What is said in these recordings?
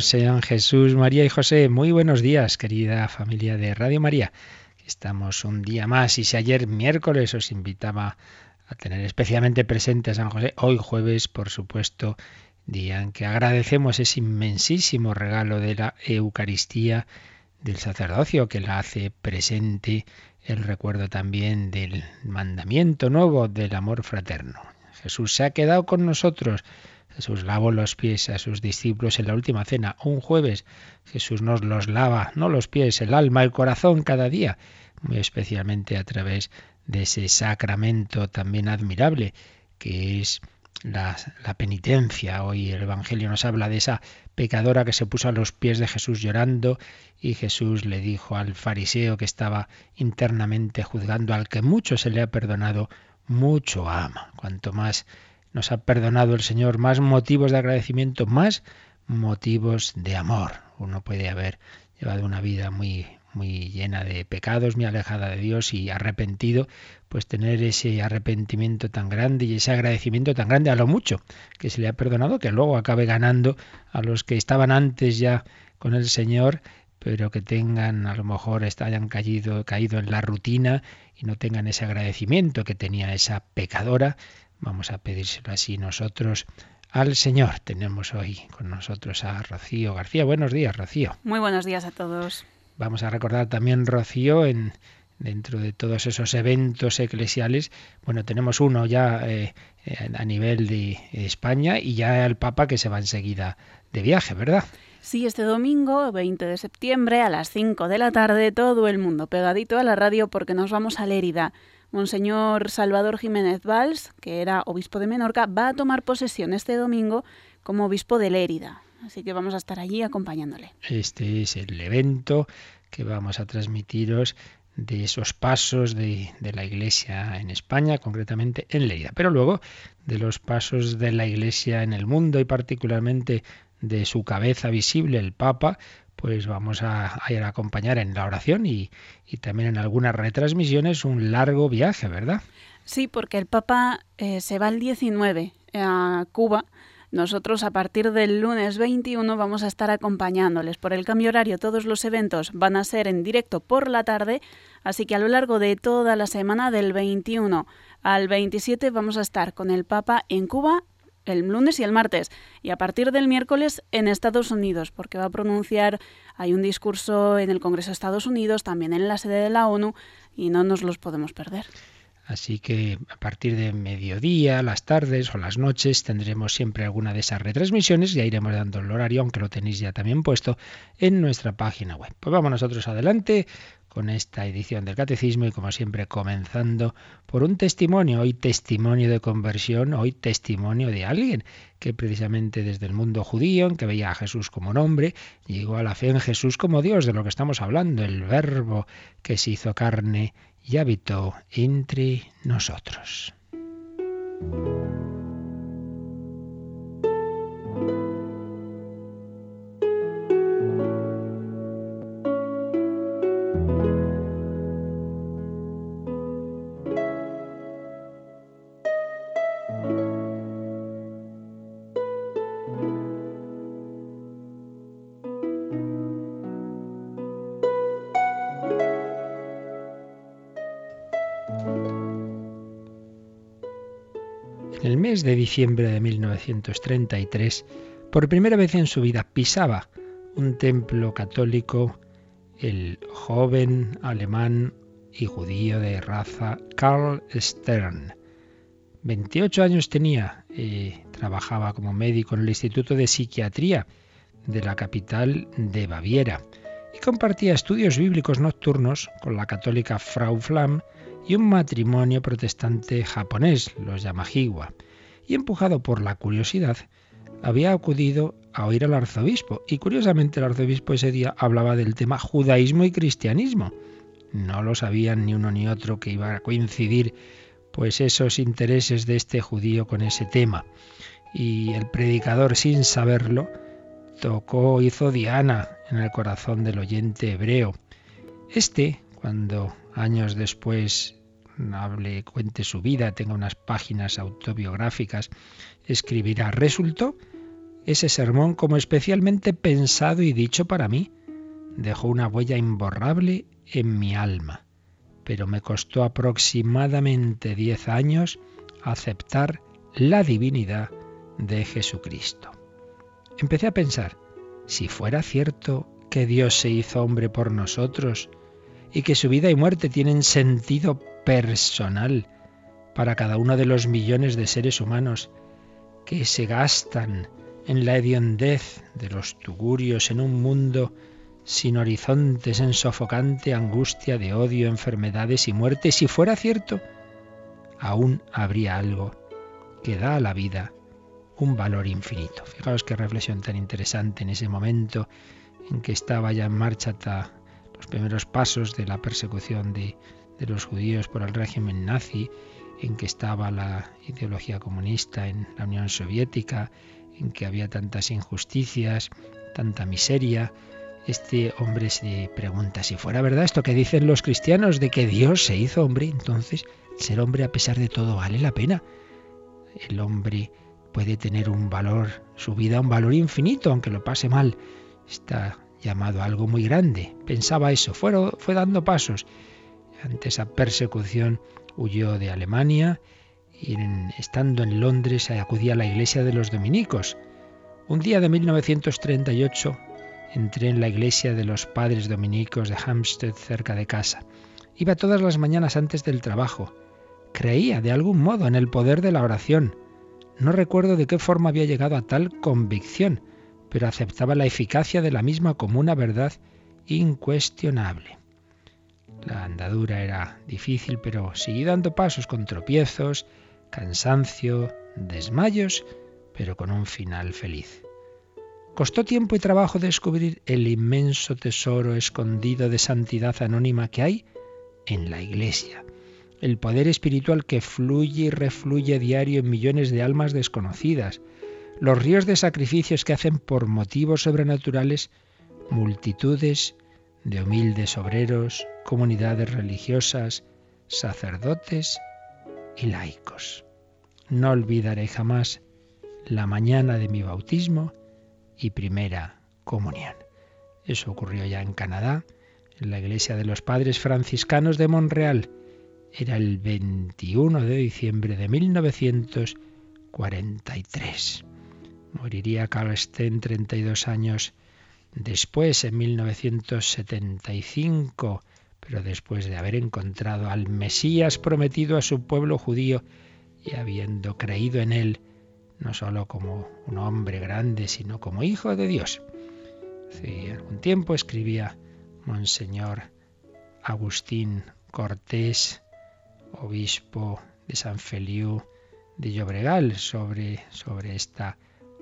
Sean Jesús, María y José. Muy buenos días, querida familia de Radio María. Estamos un día más y si ayer miércoles os invitaba a tener especialmente presente a San José, hoy jueves, por supuesto, día en que agradecemos ese inmensísimo regalo de la Eucaristía del sacerdocio que la hace presente el recuerdo también del mandamiento nuevo del amor fraterno. Jesús se ha quedado con nosotros Jesús lavó los pies a sus discípulos en la última cena. Un jueves Jesús nos los lava, no los pies, el alma, el corazón cada día, muy especialmente a través de ese sacramento también admirable que es la, la, penitencia. Hoy el Evangelio nos habla de esa pecadora que se puso a los pies de Jesús llorando y Jesús le dijo al fariseo que estaba internamente juzgando al que mucho se le ha perdonado, mucho ama. Cuanto más nos ha perdonado el Señor, más motivos de agradecimiento, más motivos de amor. Uno puede haber llevado una vida muy muy llena de pecados, muy alejada de Dios y arrepentido, pues tener ese arrepentimiento tan grande y ese agradecimiento tan grande a lo mucho que se le ha perdonado, que luego acabe ganando a los que estaban antes ya con el Señor, pero que tengan, a lo mejor hayan caído, caído en la rutina y no tengan ese agradecimiento que tenía esa pecadora, Vamos a pedírselo así nosotros al Señor. Tenemos hoy con nosotros a Rocío García. Buenos días, Rocío. Muy buenos días a todos. Vamos a recordar también, Rocío, en dentro de todos esos eventos eclesiales, bueno, tenemos uno ya eh, a nivel de España y ya el Papa que se va enseguida de viaje, ¿verdad? Sí, este domingo, 20 de septiembre, a las 5 de la tarde, todo el mundo pegadito a la radio porque nos vamos a Lérida. Monseñor Salvador Jiménez Valls, que era obispo de Menorca, va a tomar posesión este domingo como obispo de Lérida. Así que vamos a estar allí acompañándole. Este es el evento que vamos a transmitiros de esos pasos de, de, la Iglesia en España, concretamente en Lérida, pero luego de los pasos de la Iglesia en el mundo y particularmente de su cabeza visible, el Papa, pues vamos a, ir a acompañar en la oración y, también en algunas retransmisiones un largo viaje, ¿verdad? Sí, porque el Papa eh, se va el 19 a Cuba. Nosotros a partir del lunes 21 vamos a estar acompañándoles. Por el cambio horario todos los eventos van a ser en directo por la tarde, así que a lo largo de toda la semana del 21 al 27 vamos a estar con el Papa en Cuba el lunes y el martes, y a partir del miércoles en Estados Unidos, porque va a pronunciar, hay un discurso en el Congreso de Estados Unidos, también en la sede de la ONU, y no nos los podemos perder. Así que a partir de mediodía, las tardes o las noches tendremos siempre alguna de esas retransmisiones, ya iremos dando el horario, aunque lo tenéis ya también puesto en nuestra página web. Pues vamos nosotros adelante con esta edición del Catecismo y como siempre comenzando por un testimonio, hoy testimonio de conversión, hoy testimonio de alguien que precisamente desde el mundo judío, en que veía a Jesús como un hombre, llegó a la fe en Jesús como Dios, de lo que estamos hablando, el verbo que se hizo carne y habitó entre nosotros. Diciembre de 1933, por primera vez en su vida pisaba un templo católico el joven alemán y judío de raza Karl Stern. 28 años tenía y trabajaba como médico en el Instituto de Psiquiatría de la capital de Baviera y compartía estudios bíblicos nocturnos con la católica Frau Flam y un matrimonio protestante japonés, los Yamahiwa y empujado por la curiosidad, había acudido a oír al arzobispo. Y curiosamente el arzobispo ese día hablaba del tema judaísmo y cristianismo. No lo sabían ni uno ni otro que iba a coincidir pues esos intereses de este judío con ese tema. Y el predicador, sin saberlo, tocó, hizo Diana en el corazón del oyente hebreo. Este, cuando años después hable, cuente su vida, tenga unas páginas autobiográficas, escribirá, resultó ese sermón como especialmente pensado y dicho para mí. Dejó una huella imborrable en mi alma, pero me costó aproximadamente diez años aceptar la divinidad de Jesucristo. Empecé a pensar, si fuera cierto que Dios se hizo hombre por nosotros y que su vida y muerte tienen sentido personal para cada uno de los millones de seres humanos que se gastan en la hediondez de los tugurios en un mundo sin horizontes, en sofocante angustia de odio, enfermedades y muerte, si fuera cierto, aún habría algo que da a la vida un valor infinito. Fijaos qué reflexión tan interesante en ese momento en que estaba ya en marcha los primeros pasos de la persecución de, de los judíos por el régimen nazi, en que estaba la ideología comunista en la Unión Soviética, en que había tantas injusticias, tanta miseria. Este hombre se pregunta si fuera verdad esto que dicen los cristianos de que Dios se hizo hombre, entonces ser hombre a pesar de todo vale la pena. El hombre puede tener un valor, su vida un valor infinito, aunque lo pase mal. Está llamado a algo muy grande. Pensaba eso, fue, fue dando pasos. Ante esa persecución huyó de Alemania y estando en Londres acudía a la iglesia de los dominicos. Un día de 1938 entré en la iglesia de los padres dominicos de Hampstead cerca de casa. Iba todas las mañanas antes del trabajo. Creía de algún modo en el poder de la oración. No recuerdo de qué forma había llegado a tal convicción, pero aceptaba la eficacia de la misma como una verdad incuestionable. La andadura era difícil, pero seguí dando pasos con tropiezos, cansancio, desmayos, pero con un final feliz. Costó tiempo y trabajo descubrir el inmenso tesoro escondido de santidad anónima que hay en la Iglesia el poder espiritual que fluye y refluye diario en millones de almas desconocidas, los ríos de sacrificios que hacen por motivos sobrenaturales multitudes de humildes obreros, comunidades religiosas, sacerdotes y laicos. No olvidaré jamás la mañana de mi bautismo y primera comunión. Eso ocurrió ya en Canadá, en la iglesia de los padres franciscanos de Montreal, era el 21 de diciembre de 1943. Moriría Steen 32 años después, en 1975, pero después de haber encontrado al Mesías prometido a su pueblo judío y habiendo creído en él, no solo como un hombre grande, sino como hijo de Dios. Hace algún tiempo escribía Monseñor Agustín Cortés obispo de San Feliu de Llobregal, sobre, sobre esta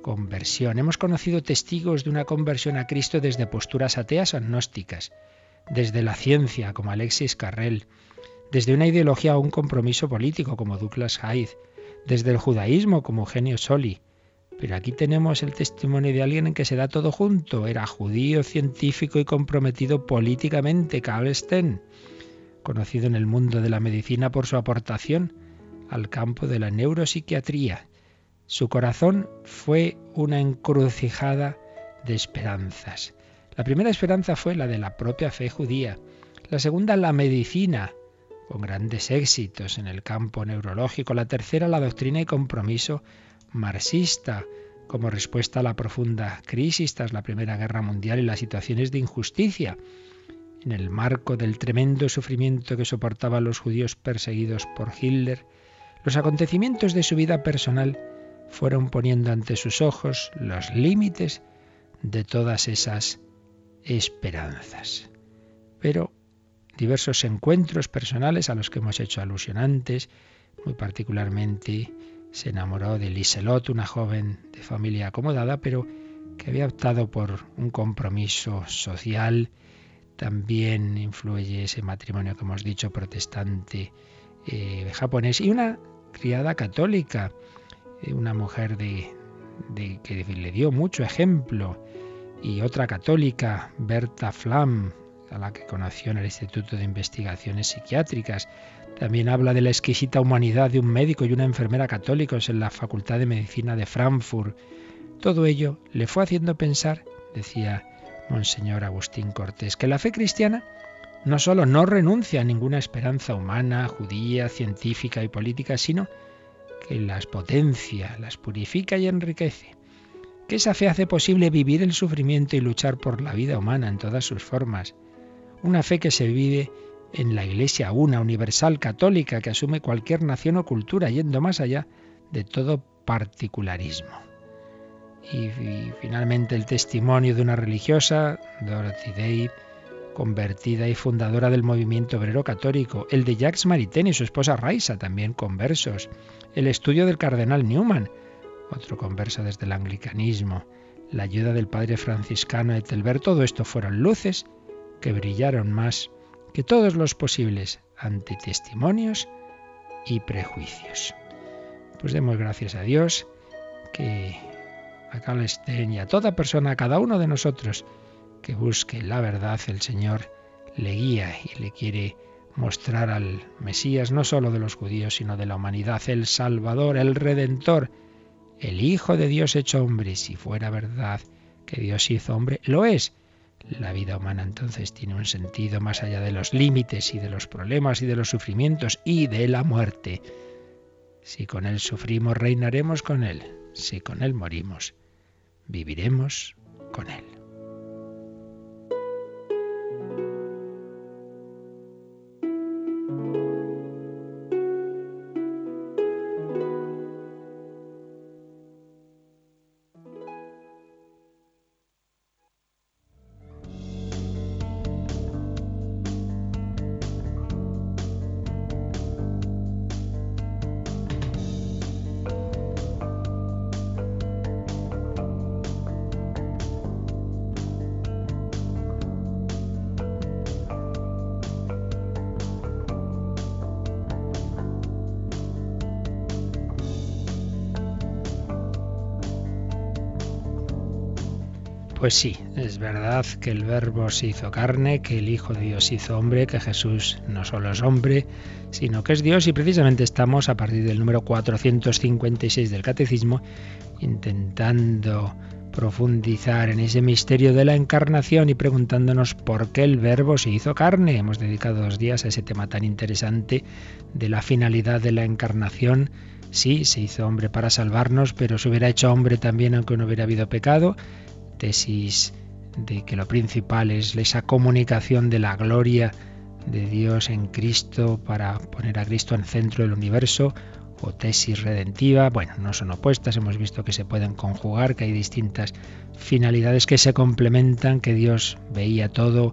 conversión. Hemos conocido testigos de una conversión a Cristo desde posturas ateas o agnósticas, desde la ciencia, como Alexis Carrel, desde una ideología o un compromiso político, como Douglas Hyde, desde el judaísmo, como Eugenio Soli. Pero aquí tenemos el testimonio de alguien en que se da todo junto. Era judío, científico y comprometido políticamente, Carl Steen conocido en el mundo de la medicina por su aportación al campo de la neuropsiquiatría. Su corazón fue una encrucijada de esperanzas. La primera esperanza fue la de la propia fe judía, la segunda la medicina, con grandes éxitos en el campo neurológico, la tercera la doctrina y compromiso marxista, como respuesta a la profunda crisis tras la Primera Guerra Mundial y las situaciones de injusticia en el marco del tremendo sufrimiento que soportaban los judíos perseguidos por Hitler, los acontecimientos de su vida personal fueron poniendo ante sus ojos los límites de todas esas esperanzas. Pero diversos encuentros personales a los que hemos hecho alusión antes, muy particularmente se enamoró de Liselot, una joven de familia acomodada, pero que había optado por un compromiso social, también influye ese matrimonio que hemos dicho protestante eh, japonés y una criada católica, una mujer de, de, que le dio mucho ejemplo y otra católica, Berta Flam, a la que conoció en el Instituto de Investigaciones Psiquiátricas. También habla de la exquisita humanidad de un médico y una enfermera católicos en la Facultad de Medicina de Frankfurt. Todo ello le fue haciendo pensar, decía Monseñor Agustín Cortés, que la fe cristiana no solo no renuncia a ninguna esperanza humana, judía, científica y política, sino que las potencia, las purifica y enriquece. Que esa fe hace posible vivir el sufrimiento y luchar por la vida humana en todas sus formas. Una fe que se vive en la Iglesia una, universal, católica, que asume cualquier nación o cultura, yendo más allá de todo particularismo. Y, finalmente el testimonio de una religiosa, Dorothy Day, convertida y fundadora del movimiento obrero católico, el de Jacques Maritain y su esposa Raisa, también conversos, el estudio del cardenal Newman, otro converso desde el anglicanismo, la ayuda del padre franciscano Etelbert, todo esto fueron luces que brillaron más que todos los posibles antitestimonios y prejuicios. Pues demos gracias a Dios que a Cal y a toda persona, a cada uno de nosotros que busque la verdad, el Señor le guía y le quiere mostrar al Mesías no solo de los judíos, sino de la humanidad, el Salvador, el Redentor, el Hijo de Dios hecho hombre. Si fuera verdad que Dios hizo hombre, lo es. La vida humana entonces tiene un sentido más allá de los límites y de los problemas y de los sufrimientos y de la muerte. Si con Él sufrimos, reinaremos con Él. Si con Él morimos, viviremos con Él. Pues sí, es verdad que el Verbo se hizo carne, que el Hijo de Dios hizo hombre, que Jesús no solo es hombre, sino que es Dios y precisamente estamos a partir del número 456 del Catecismo intentando profundizar en ese misterio de la encarnación y preguntándonos por qué el verbo se hizo carne. Hemos dedicado dos días a ese tema tan interesante de la finalidad de la encarnación. Sí, se hizo hombre para salvarnos, pero se hubiera hecho hombre también aunque no hubiera habido pecado tesis de que lo principal es esa comunicación de la gloria de Dios en Cristo para poner a Cristo en centro del universo o tesis redentiva, bueno, no son opuestas, hemos visto que se pueden conjugar, que hay distintas finalidades que se complementan, que Dios veía todo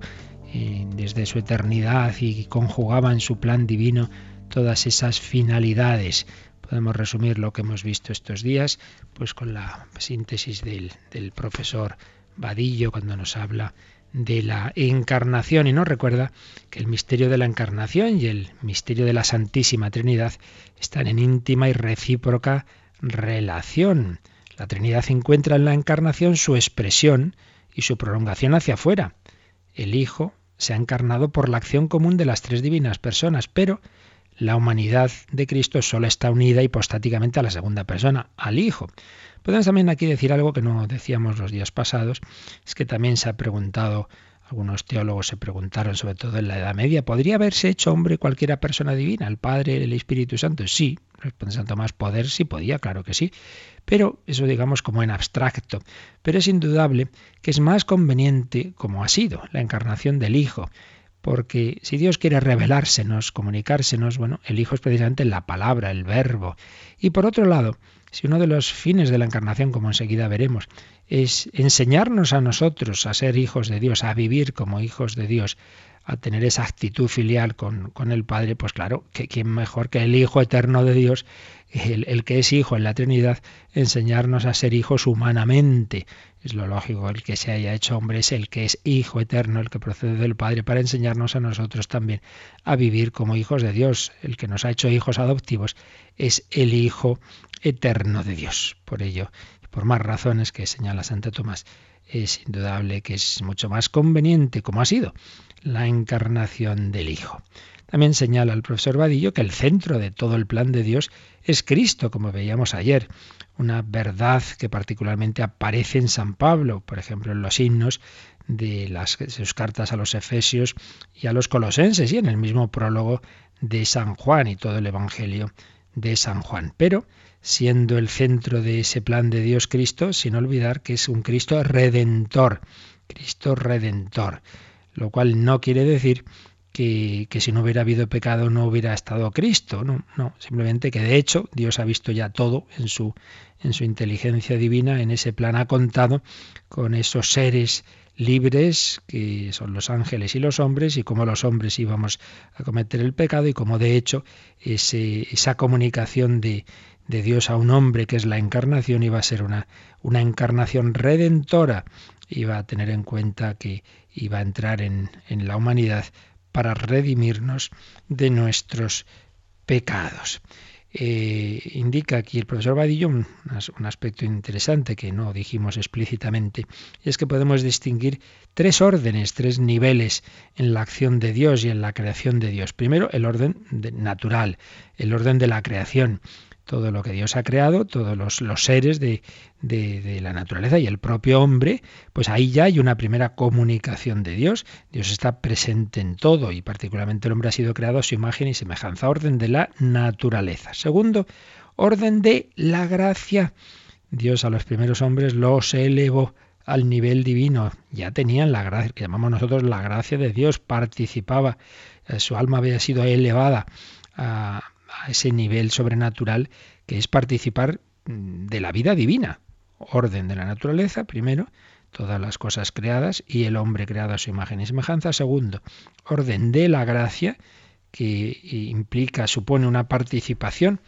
eh, desde su eternidad y conjugaba en su plan divino todas esas finalidades. Podemos resumir lo que hemos visto estos días pues con la síntesis del, del profesor Vadillo cuando nos habla de la encarnación y nos recuerda que el misterio de la encarnación y el misterio de la Santísima Trinidad están en íntima y recíproca relación. La Trinidad encuentra en la encarnación su expresión y su prolongación hacia afuera. El Hijo se ha encarnado por la acción común de las tres divinas personas, pero la humanidad de Cristo solo está unida hipostáticamente a la segunda persona, al Hijo. Podemos también aquí decir algo que no decíamos los días pasados, es que también se ha preguntado, algunos teólogos se preguntaron, sobre todo en la Edad Media, ¿podría haberse hecho hombre cualquiera persona divina, el Padre, el Espíritu Santo? Sí, responde Santo Tomás, poder sí podía, claro que sí, pero eso digamos como en abstracto. Pero es indudable que es más conveniente, como ha sido, la encarnación del Hijo, porque si Dios quiere revelársenos, comunicársenos, bueno, el Hijo es precisamente la palabra, el verbo. Y por otro lado, si uno de los fines de la encarnación, como enseguida veremos, es enseñarnos a nosotros a ser hijos de Dios, a vivir como hijos de Dios, a tener esa actitud filial con, con el Padre, pues claro, que quién mejor que el Hijo eterno de Dios, el, el, que es Hijo en la Trinidad, enseñarnos a ser hijos humanamente. Es lo lógico, el que se haya hecho hombre es el que es Hijo eterno, el que procede del Padre, para enseñarnos a nosotros también a vivir como hijos de Dios. El que nos ha hecho hijos adoptivos es el Hijo eterno de Dios. Por ello, por más razones que señala Santo Tomás, es indudable que es mucho más conveniente, como ha sido, la encarnación del Hijo. También señala el profesor Vadillo que el centro de todo el plan de Dios es Cristo, como veíamos ayer, una verdad que particularmente aparece en San Pablo, por ejemplo, en los himnos de, las, sus cartas a los Efesios y a los Colosenses, y en el mismo prólogo de San Juan y todo el Evangelio de San Juan. Pero siendo el centro de ese plan de Dios Cristo, sin olvidar que es un Cristo redentor, Cristo redentor, lo cual no quiere decir que, que, si no hubiera habido pecado no hubiera estado Cristo, no, no, simplemente que de hecho Dios ha visto ya todo en su, en su inteligencia divina, en ese plan ha contado con esos seres libres, que son los ángeles y los hombres, y cómo los hombres íbamos a cometer el pecado, y cómo de hecho esa comunicación de, de Dios a un hombre, que es la encarnación, iba a ser una, una encarnación redentora, iba a tener en cuenta que iba a entrar en, en la humanidad para redimirnos de nuestros pecados. Eh, indica aquí el profesor Vadillo un, un, aspecto interesante que no dijimos explícitamente, y es que podemos distinguir tres órdenes, tres niveles en la acción de Dios y en la creación de Dios. Primero, el orden natural, el orden de la creación todo lo que Dios ha creado, todos los, seres de, de, la naturaleza y el propio hombre, pues ahí ya hay una primera comunicación de Dios. Dios está presente en todo y particularmente el hombre ha sido creado a su imagen y semejanza, orden de la naturaleza. Segundo, orden de la gracia. Dios a los primeros hombres los elevó al nivel divino. Ya tenían la gracia, que llamamos nosotros la gracia de Dios, participaba, su alma había sido elevada a, a ese nivel sobrenatural que es participar mm, de la vida divina. Orden de la naturaleza, primero, todas las cosas creadas y el hombre creado a su imagen y semejanza. Segundo, orden de la gracia, que implica, supone una participación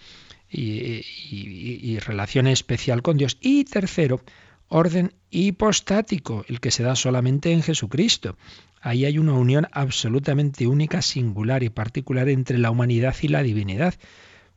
y, y, y, relación especial con Dios. Y tercero, orden hipostático, el que se da solamente en Jesucristo. Ahí hay una unión absolutamente única, singular y particular entre la humanidad y la divinidad,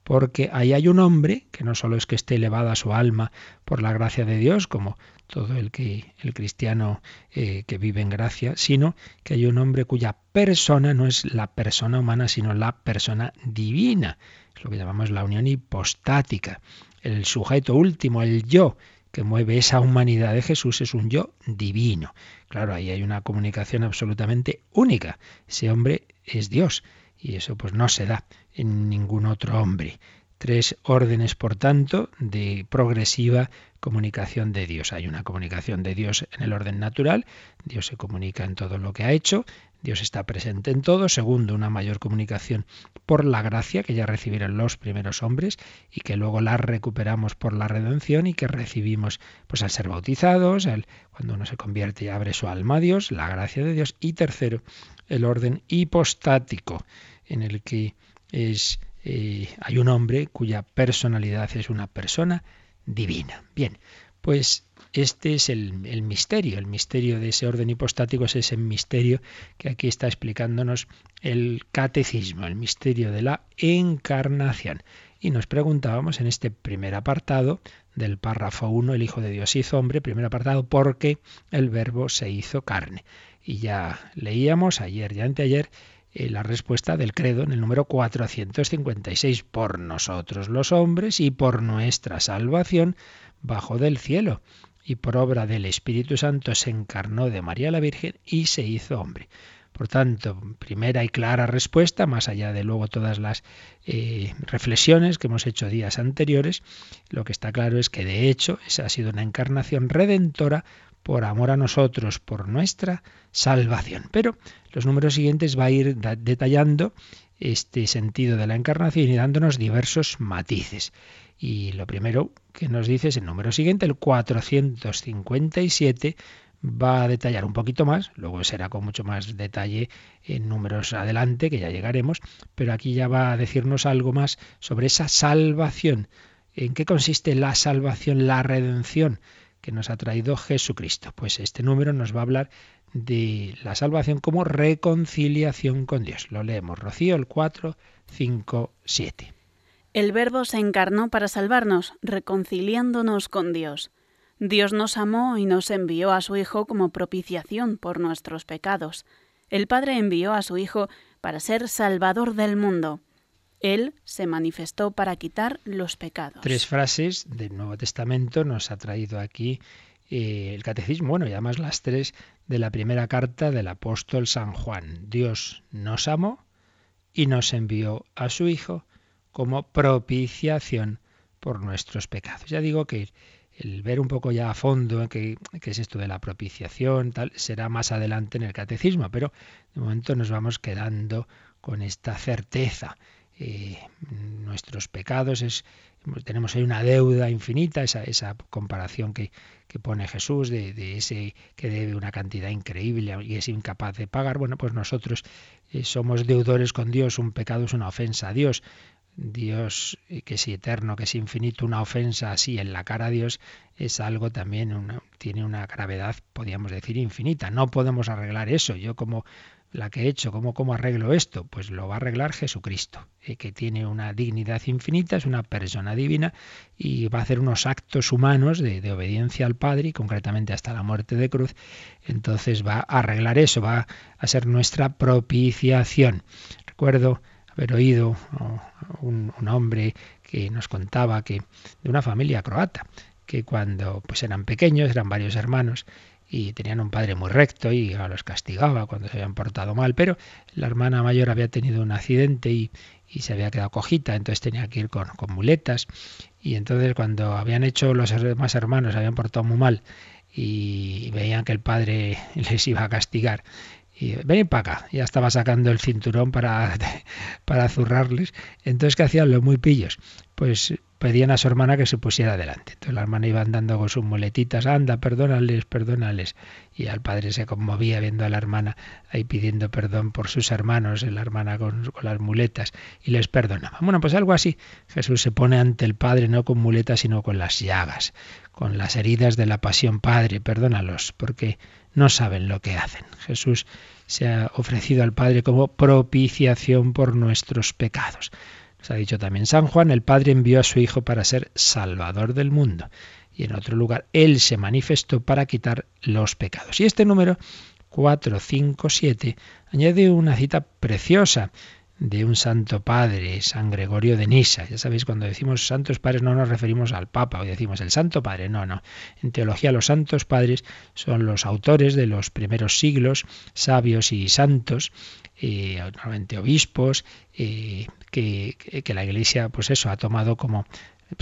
porque ahí hay un hombre que no solo es que esté elevada su alma por la gracia de Dios, como todo el que el cristiano eh, que vive en gracia, sino que hay un hombre cuya persona no es la persona humana, sino la persona divina. Es lo que llamamos la unión hipostática. El sujeto último, el yo, que mueve esa humanidad de Jesús es un yo divino. Claro, ahí hay una comunicación absolutamente única. Ese hombre es Dios y eso pues no se da en ningún otro hombre. Tres órdenes, por tanto, de progresiva comunicación de Dios. Hay una comunicación de Dios en el orden natural, Dios se comunica en todo lo que ha hecho, Dios está presente en todo. Segundo, una mayor comunicación por la gracia que ya recibieron los primeros hombres y que luego la recuperamos por la redención y que recibimos pues al ser bautizados, cuando uno se convierte y abre su alma a Dios, la gracia de Dios. Y tercero, el orden hipostático en el que es eh, hay un hombre cuya personalidad es una persona divina. Bien, pues este es el, misterio, el misterio de ese orden hipostático es ese misterio que aquí está explicándonos el catecismo, el misterio de la encarnación. Y nos preguntábamos en este primer apartado del párrafo 1, el Hijo de Dios hizo hombre, primer apartado, porque el verbo se hizo carne. Y ya leíamos ayer y anteayer eh, la respuesta del credo en el número 456, por nosotros los hombres y por nuestra salvación bajo del cielo y por obra del Espíritu Santo se encarnó de María la Virgen y se hizo hombre. Por tanto, primera y clara respuesta, más allá de luego todas las eh, reflexiones que hemos hecho días anteriores, lo que está claro es que de hecho esa ha sido una encarnación redentora por amor a nosotros, por nuestra salvación. Pero los números siguientes va a ir detallando este sentido de la encarnación y dándonos diversos matices. Y lo primero que nos dice es el número siguiente, el 457, va a detallar un poquito más, luego será con mucho más detalle en números adelante, que ya llegaremos, pero aquí ya va a decirnos algo más sobre esa salvación. ¿En qué consiste la salvación, la redención que nos ha traído Jesucristo? Pues este número nos va a hablar de la salvación como reconciliación con Dios. Lo leemos, Rocío, el 4, 5, 7. El Verbo se encarnó para salvarnos, reconciliándonos con Dios. Dios nos amó y nos envió a su Hijo como propiciación por nuestros pecados. El Padre envió a su Hijo para ser Salvador del mundo. Él se manifestó para quitar los pecados. Tres frases del Nuevo Testamento nos ha traído aquí eh, el catecismo, bueno, y además las tres de la primera carta del apóstol San Juan. Dios nos amó y nos envió a su Hijo como propiciación por nuestros pecados. Ya digo que el ver un poco ya a fondo qué, es esto de la propiciación, tal, será más adelante en el catecismo, pero de momento nos vamos quedando con esta certeza. Eh, nuestros pecados es tenemos ahí una deuda infinita, esa, esa comparación que, que pone Jesús de, de, ese que debe una cantidad increíble y es incapaz de pagar. Bueno, pues nosotros eh, somos deudores con Dios, un pecado es una ofensa a Dios. Dios eh, que es eterno, que es infinito, una ofensa así en la cara a Dios es algo también, tiene una gravedad, podríamos decir, infinita. No podemos arreglar eso. Yo como la que he hecho, ¿cómo, cómo arreglo esto? Pues lo va a arreglar Jesucristo, eh, que tiene una dignidad infinita, es una persona divina y va a hacer unos actos humanos de, de obediencia al Padre y concretamente hasta la muerte de cruz. Entonces va a arreglar eso, va a ser nuestra propiciación. Recuerdo haber oído un, un hombre que nos contaba que de una familia croata, que cuando pues eran pequeños, eran varios hermanos, y tenían un padre muy recto y los castigaba cuando se habían portado mal, pero la hermana mayor había tenido un accidente y, y se había quedado cojita, entonces tenía que ir con, con, muletas. Y entonces cuando habían hecho los demás hermanos, habían portado muy mal y veían que el padre les iba a castigar y ven para acá, ya estaba sacando el cinturón para, para zurrarles. Entonces, ¿qué hacían los muy pillos? Pues pedían a su hermana que se pusiera delante. Entonces la hermana iba andando con sus muletitas, anda, perdónales, perdónales. Y al padre se conmovía viendo a la hermana ahí pidiendo perdón por sus hermanos, la hermana con, con las muletas, y les perdonaba. Bueno, pues algo así. Jesús se pone ante el Padre no con muletas, sino con las llagas, con las heridas de la pasión. Padre, perdónalos, porque no saben lo que hacen. Jesús se ha ofrecido al Padre como propiciación por nuestros pecados. Nos ha dicho también San Juan, el Padre envió a su Hijo para ser Salvador del mundo. Y en otro lugar, Él se manifestó para quitar los pecados. Y este número 457 añade una cita preciosa de un santo padre, San Gregorio de Nisa. Ya sabéis, cuando decimos santos padres no nos referimos al Papa, o decimos el santo padre, no, no. En teología los santos padres son los autores de los primeros siglos, sabios y santos, eh, normalmente obispos, eh, que, que, la Iglesia, pues eso, ha tomado como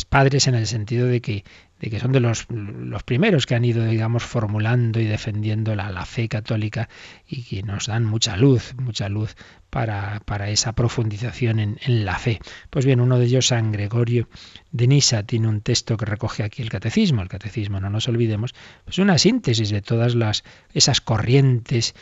padres en el sentido de que que son de los, los primeros que han ido, digamos, formulando y defendiendo la, la fe católica y que nos dan mucha luz, mucha luz para, para esa profundización en, en, la fe. Pues bien, uno de ellos, San Gregorio de Nisa, tiene un texto que recoge aquí el catecismo. El catecismo, no nos olvidemos, pues una síntesis de todas las, esas corrientes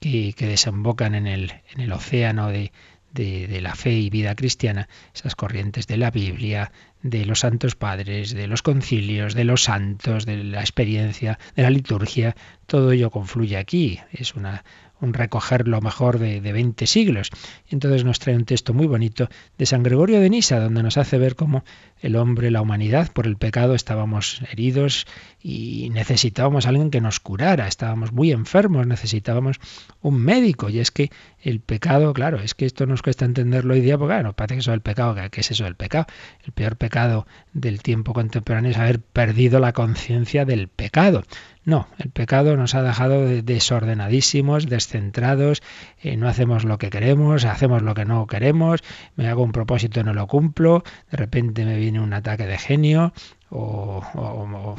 que, que desembocan en el, en el océano de, de, la fe y vida cristiana, esas corrientes de la Biblia, de los santos padres, de los concilios, de los santos, de la experiencia, de la liturgia, todo ello confluye aquí. Es una un recoger lo mejor de, de 20 siglos. Entonces nos trae un texto muy bonito de San Gregorio de Nisa, donde nos hace ver cómo el hombre, la humanidad, por el pecado estábamos heridos y necesitábamos a alguien que nos curara, estábamos muy enfermos, necesitábamos un médico. Y es que el pecado, claro, es que esto nos cuesta entenderlo hoy día, porque nos parece que eso es el pecado, ¿qué es eso del pecado? El peor pecado del tiempo contemporáneo es haber perdido la conciencia del pecado. No, el pecado nos ha dejado desordenadísimos, descentrados, eh, no hacemos lo que queremos, hacemos lo que no queremos, me hago un propósito y no lo cumplo, de repente me viene un ataque de genio o,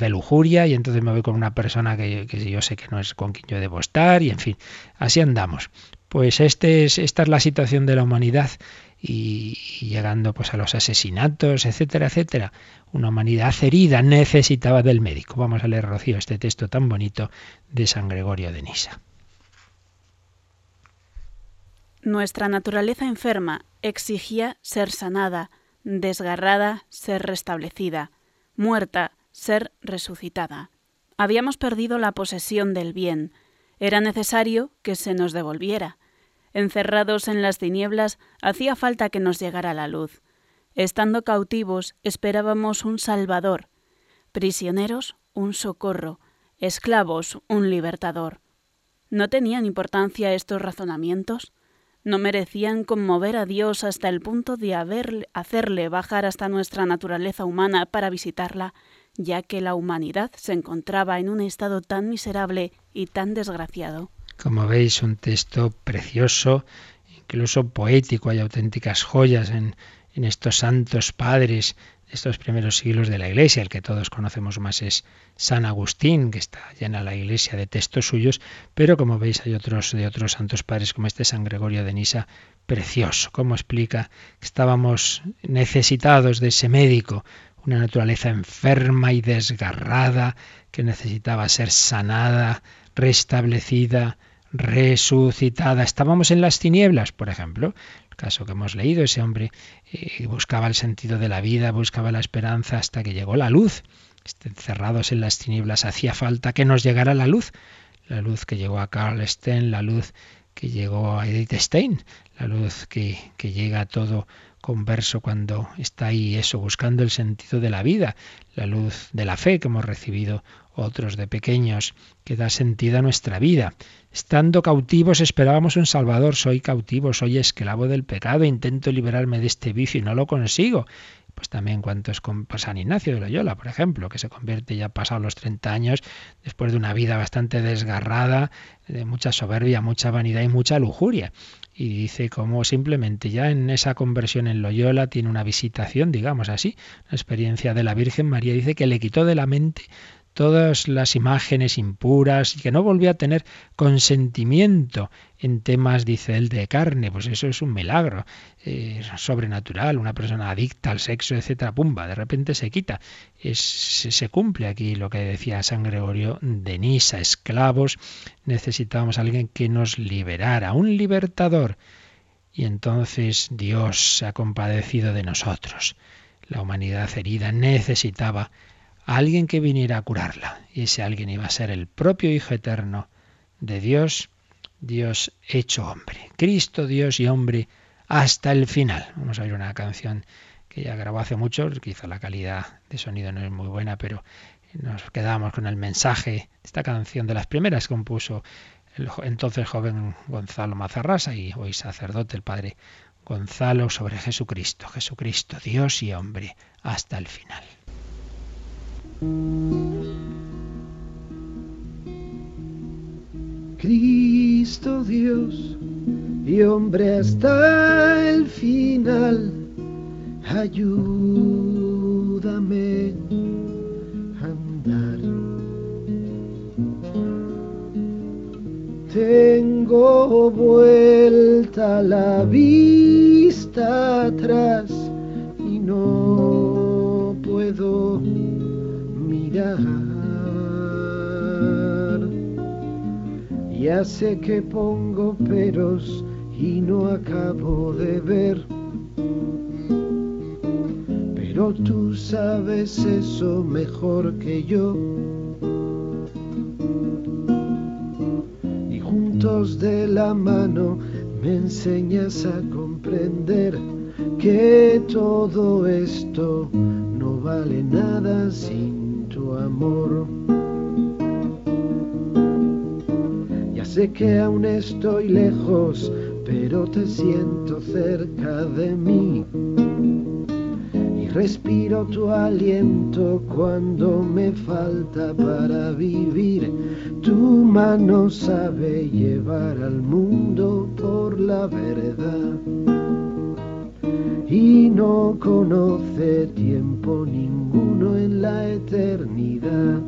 de lujuria y entonces me voy con una persona que, que, yo sé que no es con quien yo debo estar y en fin, así andamos. Pues este es, esta es la situación de la humanidad y, llegando pues a los asesinatos, etcétera, etcétera. Una humanidad herida necesitaba del médico. Vamos a leer, Rocío, este texto tan bonito de San Gregorio de Nisa. Nuestra naturaleza enferma exigía ser sanada, desgarrada, ser restablecida, muerta, ser resucitada. Habíamos perdido la posesión del bien. Era necesario que se nos devolviera. Encerrados en las tinieblas, hacía falta que nos llegara la luz. Estando cautivos, esperábamos un Salvador. Prisioneros, un socorro. Esclavos, un libertador. ¿No tenían importancia estos razonamientos? no merecían conmover a Dios hasta el punto de hacerle bajar hasta nuestra naturaleza humana para visitarla, ya que la humanidad se encontraba en un estado tan miserable y tan desgraciado. Como veis, un texto precioso, incluso poético, hay auténticas joyas en, en estos santos padres estos primeros siglos de la Iglesia. El que todos conocemos más es San Agustín, que está llena la Iglesia de textos suyos, pero como veis hay otros de otros santos padres como este San Gregorio de Nisa, precioso. Como explica que estábamos necesitados de ese médico, una naturaleza enferma y desgarrada que necesitaba ser sanada, restablecida, resucitada. Estábamos en las tinieblas, por ejemplo, caso que hemos leído, ese hombre eh, buscaba el sentido de la vida, buscaba la esperanza hasta que llegó la luz. Cerrados en las tinieblas, hacía falta que nos llegara la luz. La luz que llegó a Carl Steen, la luz que llegó a Edith Stein, la luz que, que llega a todo converso cuando está ahí eso, buscando el sentido de la vida, la luz de la fe que hemos recibido otros de pequeños, que da sentido a nuestra vida. Estando cautivos esperábamos un Salvador, soy cautivo, soy esclavo del pecado, intento liberarme de este vicio y no lo consigo. Pues también cuantos con San Ignacio de Loyola, por ejemplo, que se convierte ya pasado los 30 años, después de una vida bastante desgarrada, de mucha soberbia, mucha vanidad y mucha lujuria. Y dice cómo simplemente ya en esa conversión en Loyola tiene una visitación, digamos así, una experiencia de la Virgen María, dice que le quitó de la mente todas las imágenes impuras y que no volvió a tener consentimiento en temas, dice él, de carne. Pues eso es un milagro eh, sobrenatural. Una persona adicta al sexo, etcétera, pumba, de repente se quita. Se cumple aquí lo que decía San Gregorio de Nisa, esclavos. Necesitábamos a alguien que nos liberara, un libertador. Y entonces Dios se ha compadecido de nosotros. La humanidad herida necesitaba alguien que viniera a curarla. Y ese alguien iba a ser el propio Hijo Eterno de Dios, Dios hecho hombre. Cristo, Dios y hombre hasta el final. Vamos a oír una canción que ya grabó hace mucho, quizá la calidad de sonido no es muy buena, pero nos quedamos con el mensaje esta canción de las primeras que compuso el entonces joven Gonzalo Mazarrasa y hoy sacerdote, el padre Gonzalo, sobre Jesucristo. Jesucristo, Dios y hombre, hasta el final. Cristo Dios y hombre hasta el final, ayúdame a andar. Tengo vuelta la vista atrás y no puedo ya sé que pongo peros y no acabo de ver. Pero tú sabes eso mejor que yo. Y juntos de la mano me enseñas a comprender que todo esto no vale nada sin amor. Ya sé que aún estoy lejos, pero te siento cerca de mí. Y respiro tu aliento cuando me falta para vivir. Tu mano sabe llevar al mundo por la verdad y no conoce tiempo ninguno en la eternidad.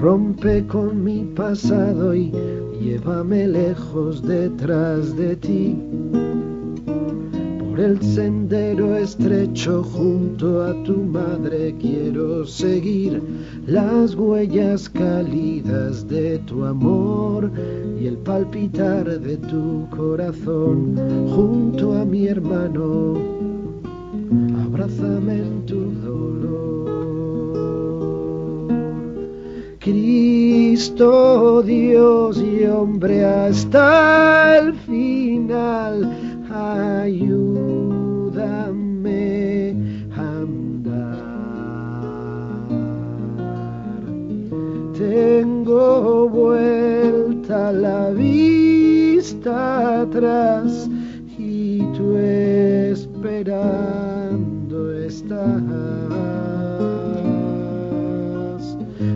Rompe con mi pasado y llévame lejos detrás de ti. Por el sendero estrecho junto a tu madre quiero seguir las huellas cálidas de tu amor y el palpitar de tu corazón junto a mi hermano. Abrázame en tu dolor. Cristo, Dios y hombre hasta el final, ayúdame la vista atrás y tú esperando estás.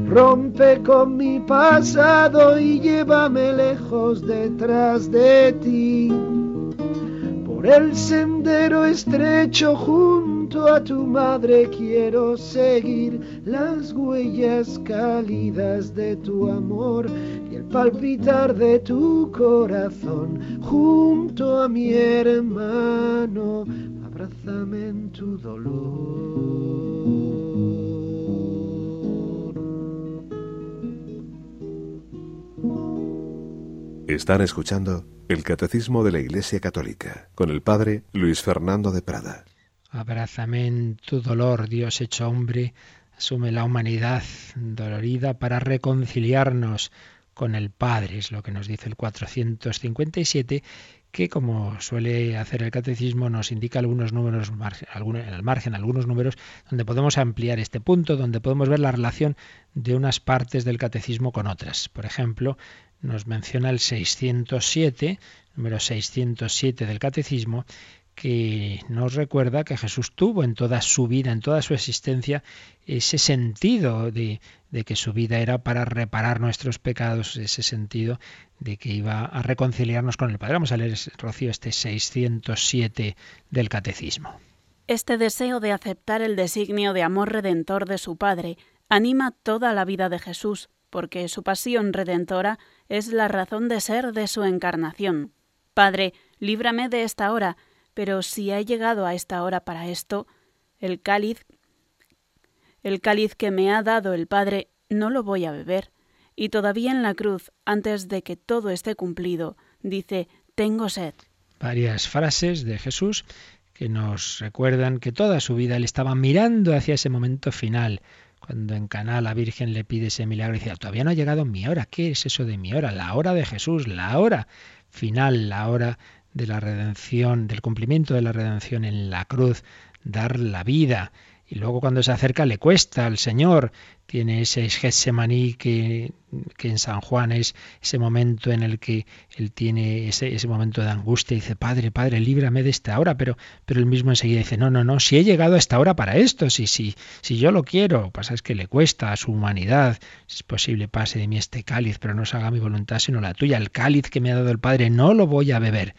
Rompe con mi pasado y llévame lejos detrás de ti. Por el sendero estrecho junto a tu madre quiero seguir las huellas cálidas de tu amor el palpitar de tu corazón junto a mi hermano. Abrázame en tu dolor. Están escuchando el Catecismo de la Iglesia Católica con el Padre Luis Fernando de Prada. Abrázame en tu dolor, Dios hecho hombre, asume la humanidad dolorida para reconciliarnos con el Padre, es lo que nos dice el 457, que como suele hacer el catecismo nos indica algunos números en el margen, algunos números donde podemos ampliar este punto, donde podemos ver la relación de unas partes del catecismo con otras. Por ejemplo, nos menciona el 607, número 607 del Catecismo, que nos recuerda que Jesús tuvo en toda su vida, en toda su existencia, ese sentido de, de, que su vida era para reparar nuestros pecados, ese sentido de que iba a reconciliarnos con el Padre. Vamos a leer, Rocío, este 607 del Catecismo. Este deseo de aceptar el designio de amor redentor de su Padre anima toda la vida de Jesús, porque su pasión redentora es la razón de ser de su encarnación. Padre, líbrame de esta hora, pero si he llegado a esta hora para esto, el cáliz el cáliz que me ha dado el Padre no lo voy a beber. Y todavía en la cruz, antes de que todo esté cumplido, dice, tengo sed. Varias frases de Jesús que nos recuerdan que toda su vida él estaba mirando hacia ese momento final, cuando en Caná la Virgen le pide ese milagro y dice, todavía no ha llegado mi hora. ¿Qué es eso de mi hora? La hora de Jesús, la hora final, la hora de la redención, del cumplimiento de la redención en la cruz, dar la vida. Y luego cuando se acerca le cuesta al Señor. Tiene ese Getsemaní que, que en San Juan es ese momento en el que él tiene ese, ese momento de angustia y dice, Padre, Padre, líbrame de esta hora. Pero, pero él mismo enseguida dice, no, no, no, si he llegado a esta hora para esto, si, si, si yo lo quiero. Pasa es que le cuesta a su humanidad. Si es posible, pase de mí este cáliz, pero no se haga mi voluntad sino la tuya. El cáliz que me ha dado el Padre no lo voy a beber.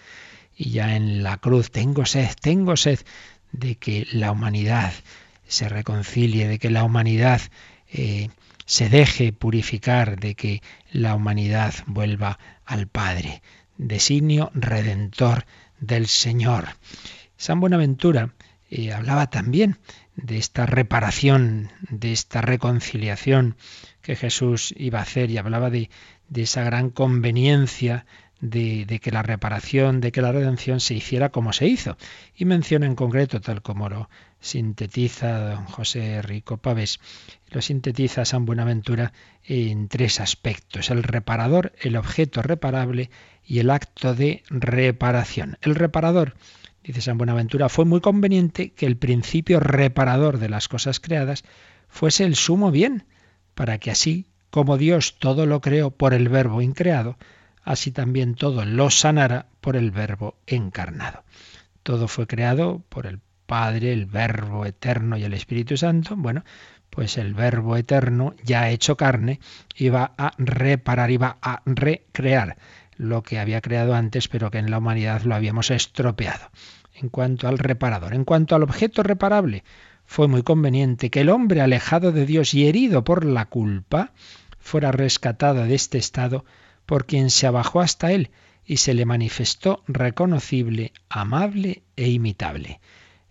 Y ya en la cruz tengo sed, tengo sed de que la humanidad se reconcilie, de que la humanidad eh, se deje purificar, de que la humanidad vuelva al Padre. Designio redentor del Señor. San Buenaventura eh, hablaba también de esta reparación, de esta reconciliación que Jesús iba a hacer y hablaba de, de esa gran conveniencia de, que la reparación, de que la redención se hiciera como se hizo. Y menciona en concreto, tal como lo sintetiza don José Rico Pavés, lo sintetiza San Buenaventura en tres aspectos, el reparador, el objeto reparable y el acto de reparación. El reparador, dice San Buenaventura, fue muy conveniente que el principio reparador de las cosas creadas fuese el sumo bien, para que así como Dios todo lo creó por el verbo increado, así también todo lo sanara por el verbo encarnado. Todo fue creado por el Padre, el Verbo eterno y el Espíritu Santo, bueno, pues el Verbo eterno ya hecho carne iba a reparar, iba a recrear lo que había creado antes, pero que en la humanidad lo habíamos estropeado. En cuanto al reparador, en cuanto al objeto reparable, fue muy conveniente que el hombre alejado de Dios y herido por la culpa fuera rescatado de este estado por quien se abajó hasta él y se le manifestó reconocible, amable e imitable.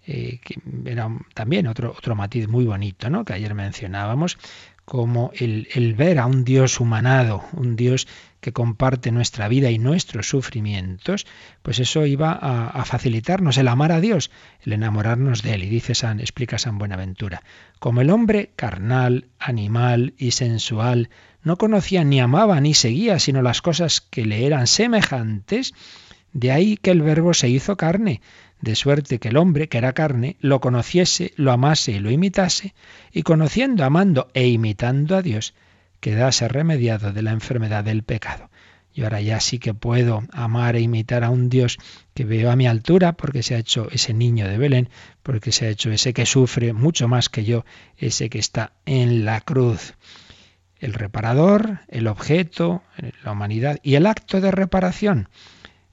Eh, que era también otro, otro matiz muy bonito, ¿no? que ayer mencionábamos, como el, el, ver a un Dios humanado, un Dios que comparte nuestra vida y nuestros sufrimientos, pues eso iba a, facilitarnos el amar a Dios, el enamorarnos de Él. Y dice San, explica San Buenaventura, como el hombre carnal, animal y sensual no conocía ni amaba ni seguía sino las cosas que le eran semejantes, de ahí que el verbo se hizo carne, de suerte que el hombre, que era carne, lo conociese, lo amase y lo imitase, y conociendo, amando e imitando a Dios, quedase remediado de la enfermedad del pecado. Y ahora ya sí que puedo amar e imitar a un Dios que veo a mi altura, porque se ha hecho ese niño de Belén, porque se ha hecho ese que sufre mucho más que yo, ese que está en la cruz. El reparador, el objeto, la humanidad y el acto de reparación.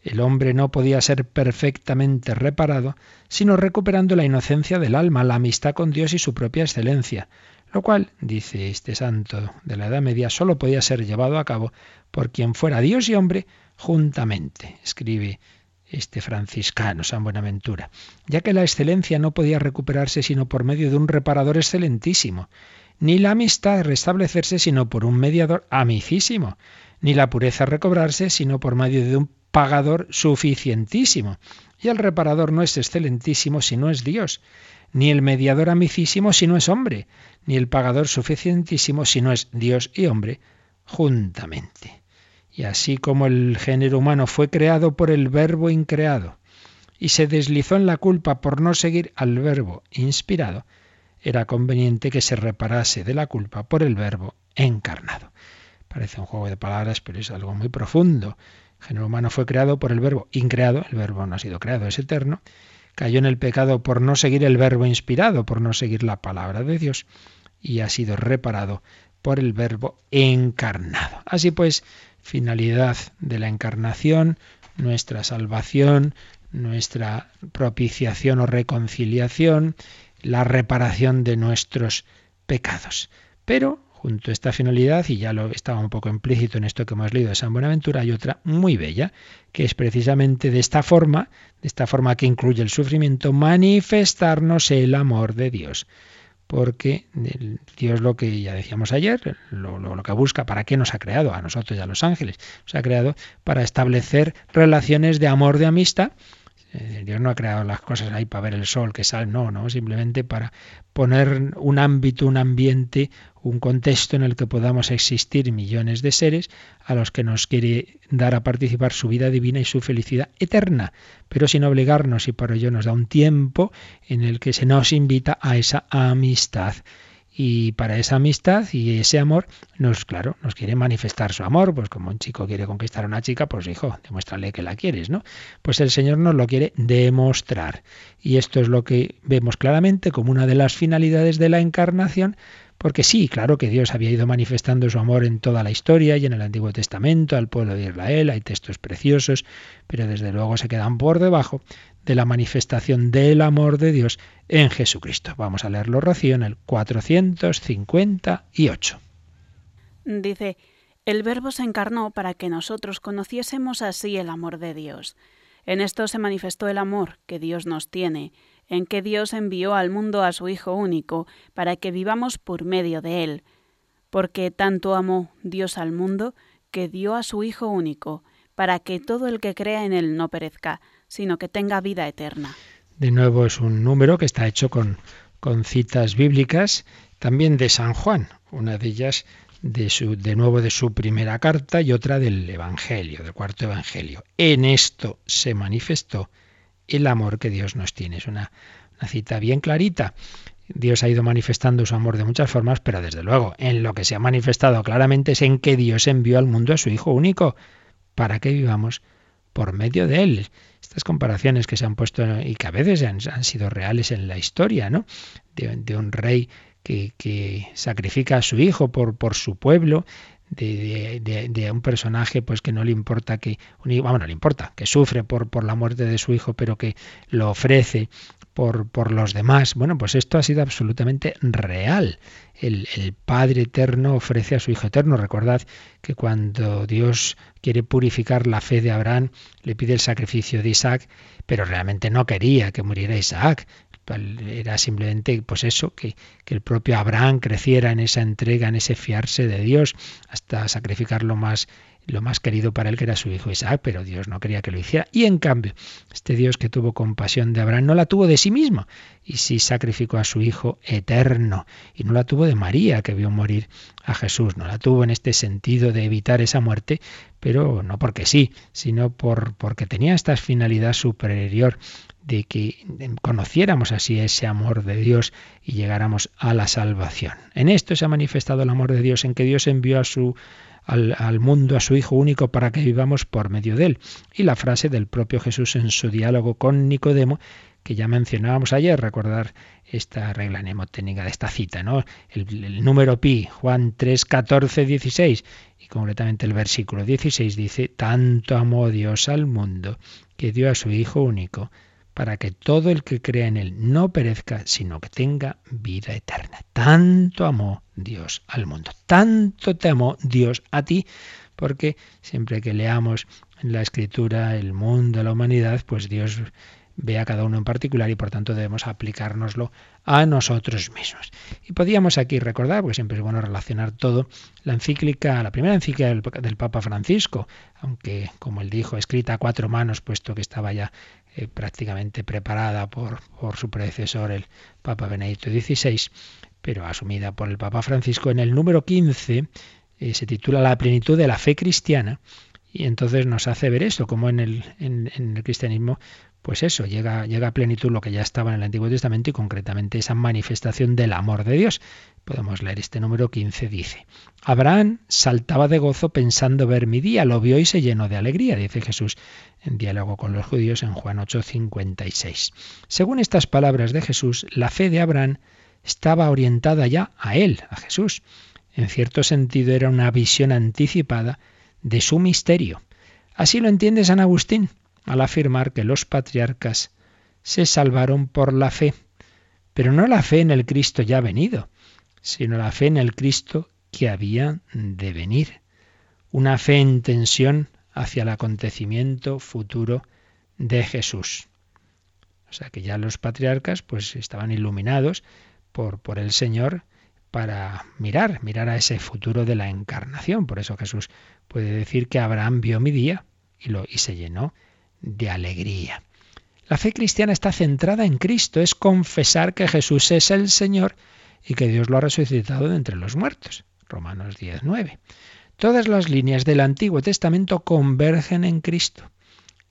El hombre no podía ser perfectamente reparado, sino recuperando la inocencia del alma, la amistad con Dios y su propia excelencia, lo cual, dice este santo de la Edad Media, sólo podía ser llevado a cabo por quien fuera Dios y hombre juntamente, escribe este franciscano, San Buenaventura, ya que la excelencia no podía recuperarse sino por medio de un reparador excelentísimo, ni la amistad restablecerse sino por un mediador amicísimo, ni la pureza recobrarse sino por medio de un pagador suficientísimo. Y el reparador no es excelentísimo si no es Dios, ni el mediador amicísimo si no es hombre, ni el pagador suficientísimo si no es Dios y hombre juntamente. Y así como el género humano fue creado por el verbo increado y se deslizó en la culpa por no seguir al verbo inspirado, era conveniente que se reparase de la culpa por el verbo encarnado. Parece un juego de palabras, pero es algo muy profundo. El género humano fue creado por el verbo increado, el verbo no ha sido creado, es eterno. Cayó en el pecado por no seguir el verbo inspirado, por no seguir la palabra de Dios, y ha sido reparado por el verbo encarnado. Así pues, finalidad de la encarnación, nuestra salvación, nuestra propiciación o reconciliación, la reparación de nuestros pecados. Pero Junto a esta finalidad, y ya lo estaba un poco implícito en esto que hemos leído de San Buenaventura, hay otra muy bella, que es precisamente de esta forma, de esta forma que incluye el sufrimiento, manifestarnos el amor de Dios. Porque Dios lo que ya decíamos ayer, lo, lo, que busca, ¿para qué nos ha creado? A nosotros y a los ángeles. Nos ha creado para establecer relaciones de amor, de amistad, Dios no ha creado las cosas ahí para ver el sol que sale, no, no, simplemente para poner un ámbito, un ambiente, un contexto en el que podamos existir millones de seres a los que nos quiere dar a participar su vida divina y su felicidad eterna, pero sin obligarnos y por ello nos da un tiempo en el que se nos invita a esa amistad y para esa amistad y ese amor nos claro nos quiere manifestar su amor pues como un chico quiere conquistar a una chica pues hijo demuéstrale que la quieres no pues el señor nos lo quiere demostrar. Y esto es lo que vemos claramente como una de las finalidades de la encarnación porque sí, claro que Dios había ido manifestando su amor en toda la historia y en el Antiguo Testamento al pueblo de Israel, hay textos preciosos, pero desde luego se quedan por debajo de la manifestación del amor de Dios en Jesucristo. Vamos a leerlo, Rocío, en el 458. Dice, el Verbo se encarnó para que nosotros conociésemos así el amor de Dios. En esto se manifestó el amor que Dios nos tiene, en que Dios envió al mundo a su Hijo único, para que vivamos por medio de él. Porque tanto amó Dios al mundo, que dio a su Hijo único, para que todo el que crea en él no perezca, sino que tenga vida eterna. De nuevo es un número que está hecho con, citas bíblicas, también de San Juan, una de ellas de nuevo de su primera carta y otra del Evangelio, del cuarto Evangelio. En esto se manifestó el amor que Dios nos tiene. Es una, una cita bien clarita. Dios ha ido manifestando su amor de muchas formas, pero desde luego en lo que se ha manifestado claramente es en que Dios envió al mundo a su Hijo único para que vivamos por medio de Él. Estas comparaciones que se han puesto y que a veces han, sido reales en la historia, ¿no? De, un rey que, que, sacrifica a su hijo por, por su pueblo, de, un personaje pues que no le importa que bueno, no le importa que sufre por, por la muerte de su hijo pero que lo ofrece por, por los demás bueno pues esto ha sido absolutamente real el, el, Padre eterno ofrece a su Hijo eterno. Recordad que cuando Dios quiere purificar la fe de Abraham, le pide el sacrificio de Isaac, pero realmente no quería que muriera Isaac. Era simplemente, pues eso, que, que el propio Abraham creciera en esa entrega, en ese fiarse de Dios, hasta sacrificar lo más lo más querido para él que era su hijo Isaac, pero Dios no quería que lo hiciera. Y en cambio, este Dios que tuvo compasión de Abraham no la tuvo de sí mismo, y sí sacrificó a su hijo eterno, y no la tuvo de María, que vio morir a Jesús, no la tuvo en este sentido de evitar esa muerte, pero no porque sí, sino por, porque tenía esta finalidad superior de que conociéramos así ese amor de Dios y llegáramos a la salvación. En esto se ha manifestado el amor de Dios, en que Dios envió a su al, mundo a su Hijo único para que vivamos por medio de él. Y la frase del propio Jesús en su diálogo con Nicodemo, que ya mencionábamos ayer, recordar esta regla mnemotécnica de esta cita, ¿no? El, el, número pi, Juan 3, 14, 16, y concretamente el versículo 16 dice, tanto amó Dios al mundo que dio a su Hijo único para que todo el que crea en Él no perezca, sino que tenga vida eterna. Tanto amó Dios al mundo, tanto te amó Dios a ti, porque siempre que leamos en la escritura el mundo, la humanidad, pues Dios ve a cada uno en particular y por tanto debemos aplicárnoslo a nosotros mismos. Y podíamos aquí recordar, porque siempre es bueno relacionar todo, la encíclica, la primera encíclica del, del Papa Francisco, aunque como él dijo, escrita a cuatro manos, puesto que estaba ya eh, prácticamente preparada por, por su predecesor, el Papa Benedicto XVI, pero asumida por el Papa Francisco. En el número 15 eh, se titula La plenitud de la fe cristiana y entonces nos hace ver esto, como en el, en, en el cristianismo pues eso, llega, llega a plenitud lo que ya estaba en el Antiguo Testamento y concretamente esa manifestación del amor de Dios. Podemos leer este número 15, dice, Abraham saltaba de gozo pensando ver mi día, lo vio y se llenó de alegría, dice Jesús en diálogo con los judíos en Juan 8, 56. Según estas palabras de Jesús, la fe de Abraham estaba orientada ya a él, a Jesús. En cierto sentido era una visión anticipada de su misterio. Así lo entiende San Agustín al afirmar que los patriarcas se salvaron por la fe, pero no la fe en el Cristo ya venido, sino la fe en el Cristo que había de venir, una fe en tensión hacia el acontecimiento futuro de Jesús. O sea que ya los patriarcas pues estaban iluminados por, por el Señor para mirar, mirar a ese futuro de la encarnación. Por eso Jesús puede decir que Abraham vio mi día y, lo, y se llenó de alegría. La fe cristiana está centrada en Cristo, es confesar que Jesús es el Señor y que Dios lo ha resucitado de entre los muertos. Romanos 10:9. Todas las líneas del Antiguo Testamento convergen en Cristo.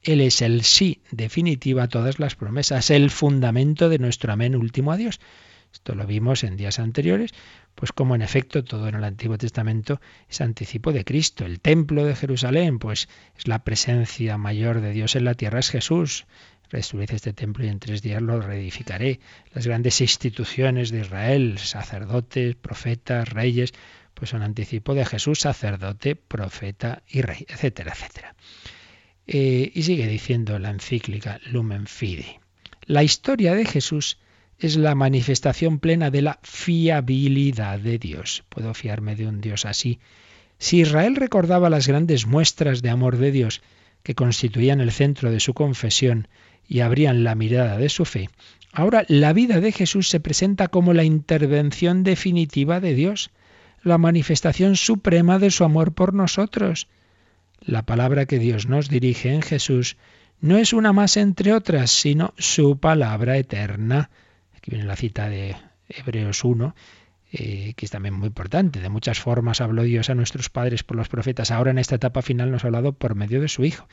Él es el sí definitivo a todas las promesas, el fundamento de nuestro amén último a Dios. Esto lo vimos en días anteriores, pues como en efecto todo en el Antiguo Testamento es anticipo de Cristo. El templo de Jerusalén, pues es la presencia mayor de Dios en la tierra, es Jesús. Reestruiré este templo y en tres días lo reedificaré. Las grandes instituciones de Israel, sacerdotes, profetas, reyes, pues son anticipo de Jesús, sacerdote, profeta y rey, etcétera, etcétera. Eh, y sigue diciendo la encíclica Lumen Fide. La historia de Jesús es la manifestación plena de la fiabilidad de Dios. Puedo fiarme de un Dios así. Si Israel recordaba las grandes muestras de amor de Dios que constituían el centro de su confesión y abrían la mirada de su fe, ahora la vida de Jesús se presenta como la intervención definitiva de Dios, la manifestación suprema de su amor por nosotros. La palabra que Dios nos dirige en Jesús no es una más entre otras, sino su palabra eterna viene la cita de Hebreos 1, eh, que es también muy importante. De muchas formas habló Dios a nuestros padres por los profetas. Ahora en esta etapa final nos ha hablado por medio de su Hijo.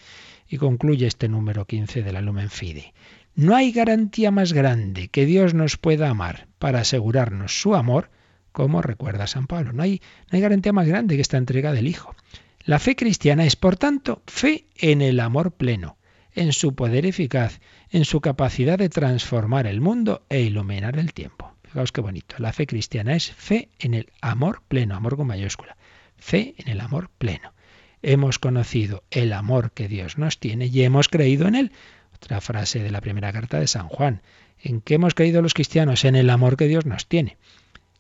Y concluye este número 15 de la Lumen Fide. No hay garantía más grande que Dios nos pueda amar para asegurarnos su amor, como recuerda San Pablo. No hay, no hay garantía más grande que esta entrega del Hijo. La fe cristiana es, por tanto, fe en el amor pleno, en su poder eficaz, en su capacidad de transformar el mundo e iluminar el tiempo. Fijaos qué bonito. La fe cristiana es fe en el amor pleno, amor con mayúscula. fe en el amor pleno. Hemos conocido el amor que Dios nos tiene y hemos creído en él. Otra frase de la primera carta de San Juan. ¿En qué hemos creído los cristianos? En el amor que Dios nos tiene.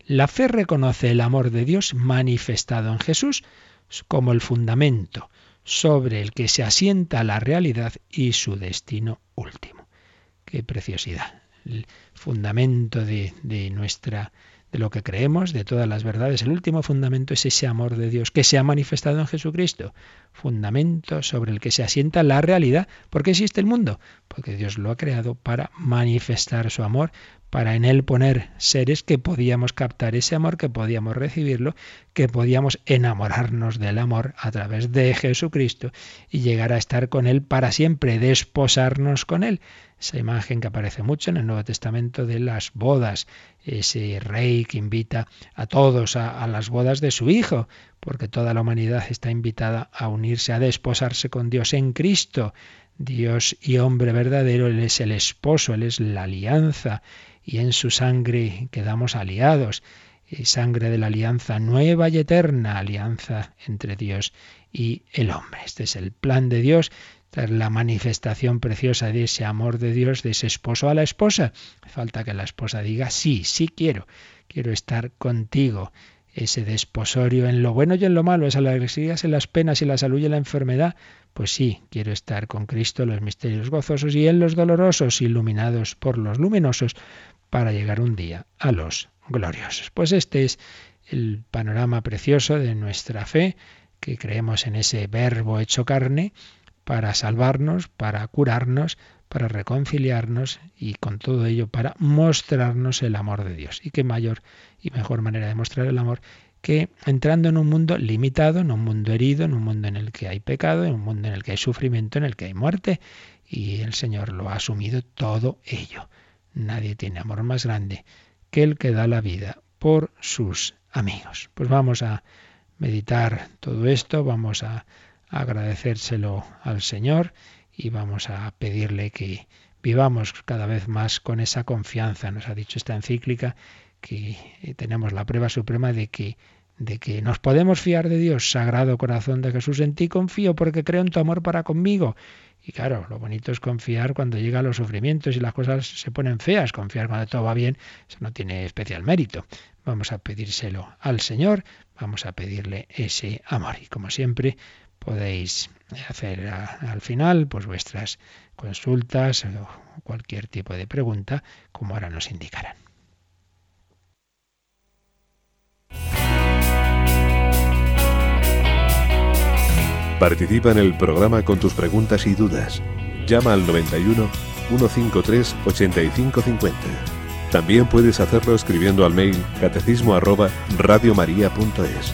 La fe reconoce el amor de Dios manifestado en Jesús como el fundamento sobre el que se asienta la realidad y su destino último. Qué preciosidad. El fundamento de, de nuestra de lo que creemos, de todas las verdades. El último fundamento es ese amor de Dios que se ha manifestado en Jesucristo. Fundamento sobre el que se asienta la realidad. ¿Por qué existe el mundo? Porque Dios lo ha creado para manifestar su amor, para en él poner seres que podíamos captar ese amor, que podíamos recibirlo, que podíamos enamorarnos del amor a través de Jesucristo y llegar a estar con él para siempre, desposarnos con él. Esa imagen que aparece mucho en el Nuevo Testamento de las bodas, ese rey que invita a todos a, las bodas de su hijo, porque toda la humanidad está invitada a unirse, a desposarse con Dios en Cristo. Dios y hombre verdadero, Él es el esposo, Él es la alianza, y en su sangre quedamos aliados, y sangre de la alianza nueva y eterna, alianza entre Dios y el hombre. Este es el plan de Dios, la manifestación preciosa de ese amor de Dios, de ese esposo a la esposa. Falta que la esposa diga, sí, sí quiero, quiero estar contigo ese desposorio en lo bueno y en lo malo, esas alegrías, en las penas y la salud y la enfermedad. Pues sí, quiero estar con Cristo en los misterios gozosos y en los dolorosos, iluminados por los luminosos, para llegar un día a los gloriosos. Pues este es el panorama precioso de nuestra fe, que creemos en ese verbo hecho carne para salvarnos, para curarnos, para reconciliarnos y con todo ello para mostrarnos el amor de Dios. Y qué mayor y mejor manera de mostrar el amor que entrando en un mundo limitado, en un mundo herido, en un mundo en el que hay pecado, en un mundo en el que hay sufrimiento, en el que hay muerte. Y el Señor lo ha asumido todo ello. Nadie tiene amor más grande que el que da la vida por sus amigos. Pues vamos a meditar todo esto, vamos a agradecérselo al Señor y vamos a pedirle que vivamos cada vez más con esa confianza. Nos ha dicho esta encíclica que tenemos la prueba suprema de que de que nos podemos fiar de Dios, Sagrado Corazón de Jesús, en ti confío porque creo en tu amor para conmigo. Y claro, lo bonito es confiar cuando llegan los sufrimientos y las cosas se ponen feas. Confiar cuando todo va bien, eso no tiene especial mérito. Vamos a pedírselo al Señor, vamos a pedirle ese amor. Y como siempre, podéis hacer al final pues vuestras consultas o cualquier tipo de pregunta, como ahora nos indicarán. Participa en el programa con tus preguntas y dudas. Llama al 91 153 8550. También puedes hacerlo escribiendo al mail catecismo arroba radiomaria.es.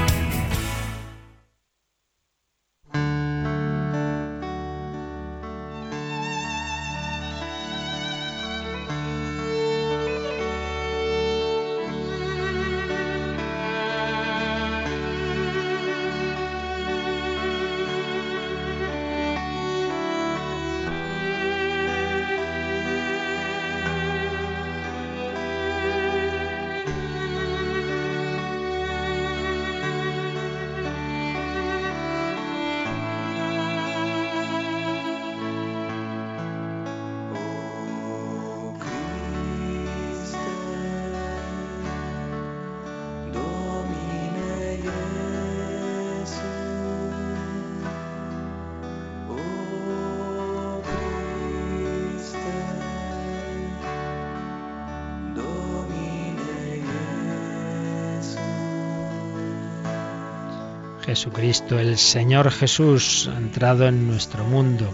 Jesucristo, el Señor Jesús, ha entrado en nuestro mundo,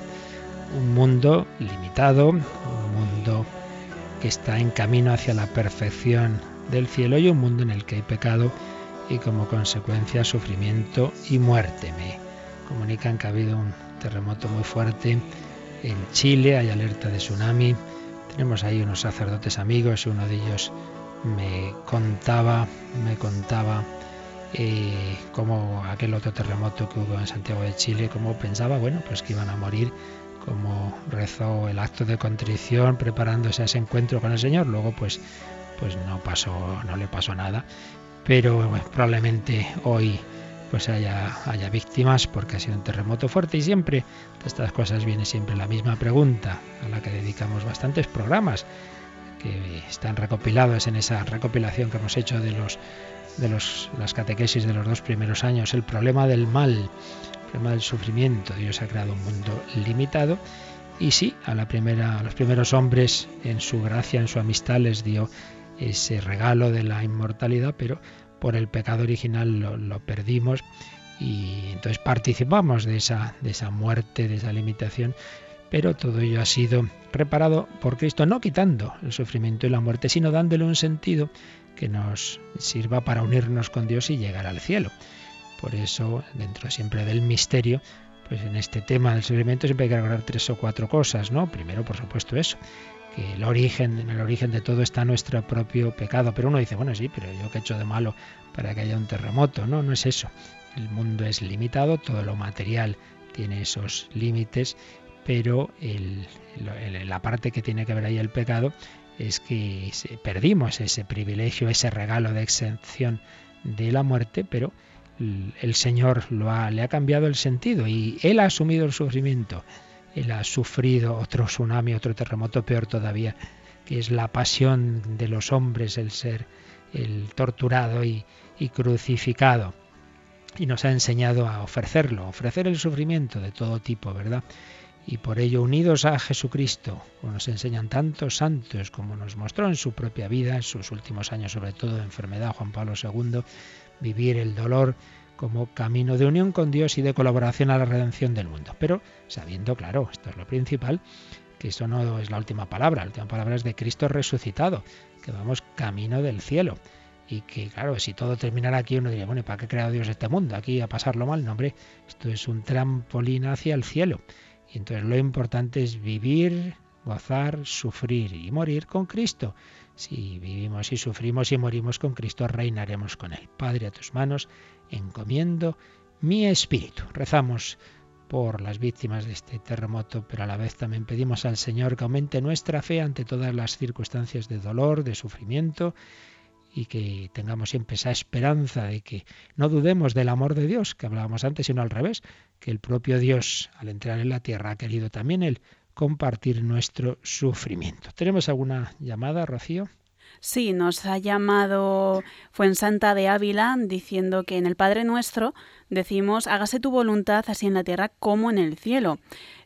un mundo limitado, un mundo que está en camino hacia la perfección del cielo y un mundo en el que hay pecado y como consecuencia sufrimiento y muerte. Me comunican que ha habido un terremoto muy fuerte en Chile, hay alerta de tsunami. Tenemos ahí unos sacerdotes amigos uno de ellos me contaba, me contaba eh, como aquel otro terremoto que hubo en Santiago de Chile, como pensaba, bueno, pues que iban a morir, como rezó el acto de contrición preparándose a ese encuentro con el Señor, luego pues pues no pasó, no le pasó nada, pero probablemente hoy pues haya, haya víctimas porque ha sido un terremoto fuerte y siempre de estas cosas viene siempre la misma pregunta a la que dedicamos bastantes programas que están recopilados en esa recopilación que hemos hecho de los de las catequesis de los dos primeros años, el problema del mal, el problema del sufrimiento. Dios ha creado un mundo limitado y sí, a, la primera, a los primeros hombres en su gracia, en su amistad les dio ese regalo de la inmortalidad, pero por el pecado original lo, perdimos y entonces participamos de esa, de esa muerte, de esa limitación, pero todo ello ha sido reparado por Cristo, no quitando el sufrimiento y la muerte, sino dándole un sentido que nos sirva para unirnos con Dios y llegar al cielo. Por eso, dentro siempre del misterio, pues en este tema del sufrimiento siempre hay que recordar tres o cuatro cosas, ¿no? Primero, por supuesto, eso, que el origen, en el origen de todo está nuestro propio pecado. Pero uno dice, bueno, sí, pero yo qué he hecho de malo para que haya un terremoto. No, no es eso. El mundo es limitado, todo lo material tiene esos límites, pero la parte que tiene que ver ahí el pecado es que perdimos ese privilegio, ese regalo de exención de la muerte, pero el Señor lo ha, le ha cambiado el sentido y Él ha asumido el sufrimiento. Él ha sufrido otro tsunami, otro terremoto peor todavía, que es la pasión de los hombres, el ser el torturado y, y crucificado. Y nos ha enseñado a ofrecerlo, ofrecer el sufrimiento de todo tipo, ¿verdad? Y por ello unidos a Jesucristo, como nos enseñan tantos santos, como nos mostró en su propia vida, en sus últimos años sobre todo de enfermedad Juan Pablo II, vivir el dolor como camino de unión con Dios y de colaboración a la redención del mundo. Pero sabiendo, claro, esto es lo principal, que esto no es la última palabra, la última palabra es de Cristo resucitado, que vamos camino del cielo. Y que, claro, si todo terminara aquí, uno diría, bueno, ¿y para qué ha Dios este mundo? Aquí a pasarlo mal. No, hombre, esto es un trampolín hacia el cielo. Y entonces lo importante es vivir, gozar, sufrir y morir con Cristo. Si vivimos y sufrimos y morimos con Cristo, reinaremos con Él. Padre, a tus manos encomiendo mi espíritu. Rezamos por las víctimas de este terremoto, pero a la vez también pedimos al Señor que aumente nuestra fe ante todas las circunstancias de dolor, de sufrimiento y que tengamos siempre esa esperanza de que no dudemos del amor de Dios, que hablábamos antes, sino al revés, que el propio Dios, al entrar en la tierra, ha querido también Él compartir nuestro sufrimiento. ¿Tenemos alguna llamada, Rocío? Sí, nos ha llamado Fuensanta de Ávila diciendo que en el Padre Nuestro decimos hágase tu voluntad así en la tierra como en el cielo.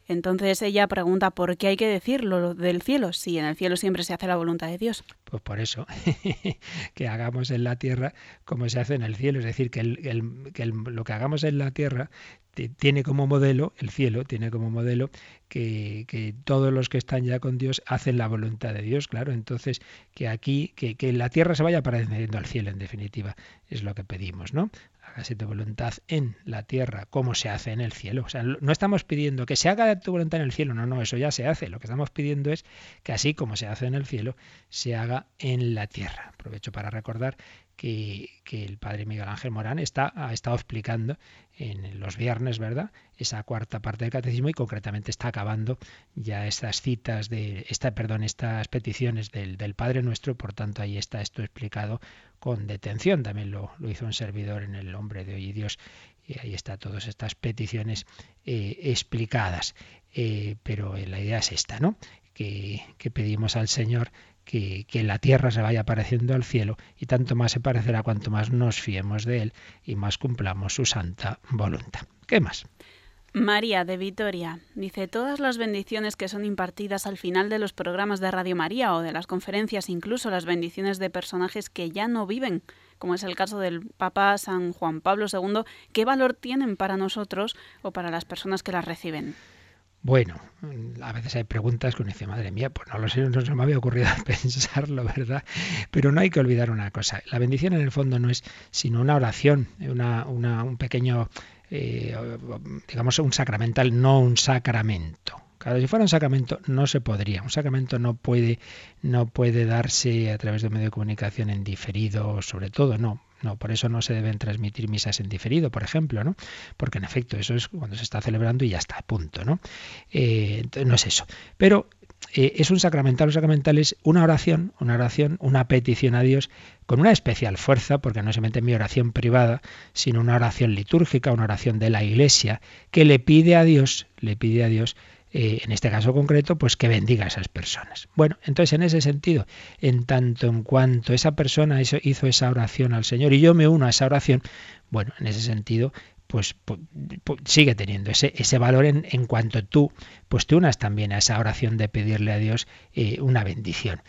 Entonces ella pregunta por qué hay que decirlo del cielo, si en el cielo siempre se hace la voluntad de Dios. Pues por eso, que hagamos en la tierra como se hace en el cielo, es decir, que, lo que hagamos en la tierra tiene como modelo, el cielo tiene como modelo que, que, todos los que están ya con Dios hacen la voluntad de Dios, claro. Entonces, que aquí, que, que la tierra se vaya pareciendo al cielo, en definitiva, es lo que pedimos, ¿no? hágase tu voluntad en la tierra como se hace en el cielo. O sea, no estamos pidiendo que se haga tu voluntad en el cielo, no, no, eso ya se hace. Lo que estamos pidiendo es que así como se hace en el cielo, se haga en la tierra. Aprovecho para recordar que, el padre Miguel Ángel Morán está, ha estado explicando en los viernes, ¿verdad? Esa cuarta parte del catecismo y concretamente está acabando ya estas citas de, esta, perdón, estas peticiones del, del Padre Nuestro, por tanto ahí está esto explicado con detención. También lo, hizo un servidor en el Hombre de Hoy y Dios. Y ahí está todas estas peticiones eh, explicadas. Eh, pero la idea es esta, ¿no? Que, pedimos al Señor que, que, la tierra se vaya pareciendo al cielo y tanto más se parecerá cuanto más nos fiemos de Él y más cumplamos su santa voluntad. ¿Qué más? María de Vitoria dice, todas las bendiciones que son impartidas al final de los programas de Radio María o de las conferencias, incluso las bendiciones de personajes que ya no viven, como es el caso del Papa San Juan Pablo II, ¿qué valor tienen para nosotros o para las personas que las reciben? Bueno, a veces hay preguntas que uno dice, madre mía, pues no lo sé, no se me había ocurrido pensarlo, ¿verdad? Pero no hay que olvidar una cosa. La bendición en el fondo no es sino una oración, una, un pequeño eh, digamos, un sacramental, no un sacramento. Claro, si fuera un sacramento no se podría. Un sacramento no puede, no puede darse a través de un medio de comunicación en diferido, sobre todo, no. No, por eso no se deben transmitir misas en diferido, por ejemplo, ¿no? Porque en efecto eso es cuando se está celebrando y ya está, punto, ¿no? Eh, no es eso. Pero eh, es un sacramental. Un sacramental es una oración, una oración, una petición a Dios con una especial fuerza, porque no se mete en mi oración privada, sino una oración litúrgica, una oración de la Iglesia, que le pide a Dios, le pide a Dios eh, en este caso concreto, pues que bendiga a esas personas. Bueno, entonces en ese sentido, en tanto en cuanto esa persona hizo, hizo esa oración al Señor y yo me uno a esa oración, bueno, en ese sentido, pues, sigue teniendo ese, ese valor en, en, cuanto tú pues te unas también a esa oración de pedirle a Dios eh, una bendición.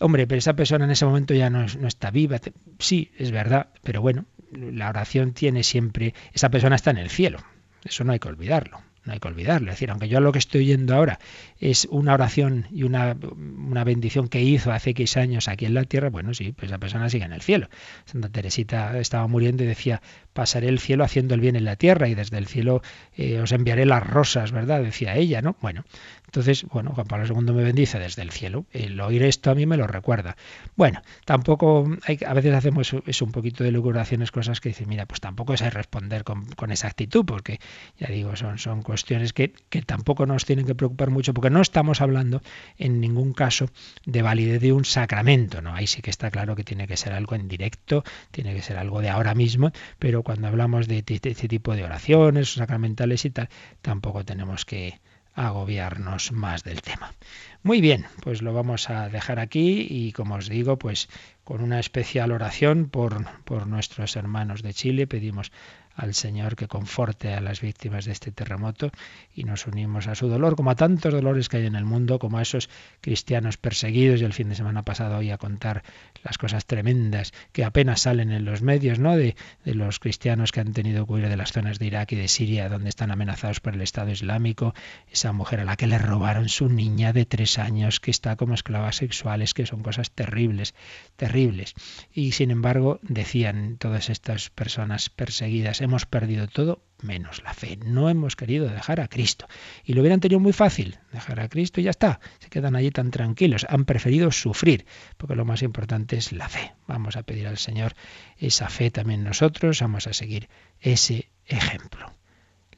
Hombre, pero esa persona en ese momento ya no, no, está viva. Sí, es verdad, pero bueno, la oración tiene siempre, esa persona está en el cielo, eso no hay que olvidarlo no hay que olvidarlo. Es decir, aunque yo lo que estoy oyendo ahora es una oración y una, una bendición que hizo hace X años aquí en la tierra, bueno, sí, pues esa persona sigue en el cielo. Santa Teresita estaba muriendo y decía, pasaré el cielo haciendo el bien en la tierra y desde el cielo eh, os enviaré las rosas, ¿verdad? Decía ella, ¿no? Bueno, entonces, bueno, Juan Pablo II me bendice desde el cielo. El oír esto a mí me lo recuerda. Bueno, tampoco hay, a veces hacemos es un poquito de locuraciones, cosas que dicen, mira, pues tampoco es responder con, con esa actitud, porque ya digo, son, son cuestiones que, que tampoco nos tienen que preocupar mucho, porque no estamos hablando en ningún caso de validez de un sacramento, ¿no? Ahí sí que está claro que tiene que ser algo en directo, tiene que ser algo de ahora mismo, pero cuando hablamos de, este tipo de oraciones sacramentales y tal, tampoco tenemos que agobiarnos más del tema. Muy bien, pues lo vamos a dejar aquí y como os digo, pues con una especial oración por, por nuestros hermanos de Chile pedimos al Señor que conforte a las víctimas de este terremoto y nos unimos a su dolor, como a tantos dolores que hay en el mundo, como a esos cristianos perseguidos y el fin de semana pasado hoy a contar las cosas tremendas que apenas salen en los medios, ¿no? De, de los cristianos que han tenido que huir de las zonas de Irak y de Siria donde están amenazados por el Estado Islámico, esa mujer a la que le robaron su niña de tres años que está como esclava sexuales, que son cosas terribles, terribles. Y sin embargo decían todas estas personas perseguidas, hemos perdido todo menos la fe. No hemos querido dejar a Cristo. Y lo hubieran tenido muy fácil, dejar a Cristo y ya está. Se quedan allí tan tranquilos. Han preferido sufrir, porque lo más importante es la fe. Vamos a pedir al Señor esa fe también nosotros. Vamos a seguir ese ejemplo.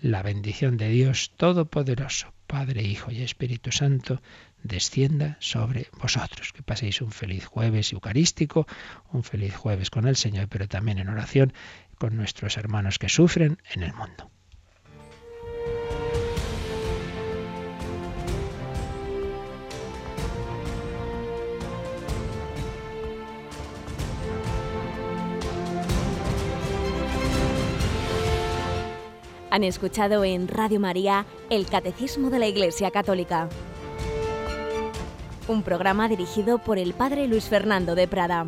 La bendición de Dios Todopoderoso, Padre, Hijo y Espíritu Santo, descienda sobre vosotros. Que paséis un feliz jueves eucarístico, un feliz jueves con el Señor, pero también en oración con nuestros hermanos que sufren en el mundo. Han escuchado en Radio María el Catecismo de la Iglesia Católica, un programa dirigido por el Padre Luis Fernando de Prada.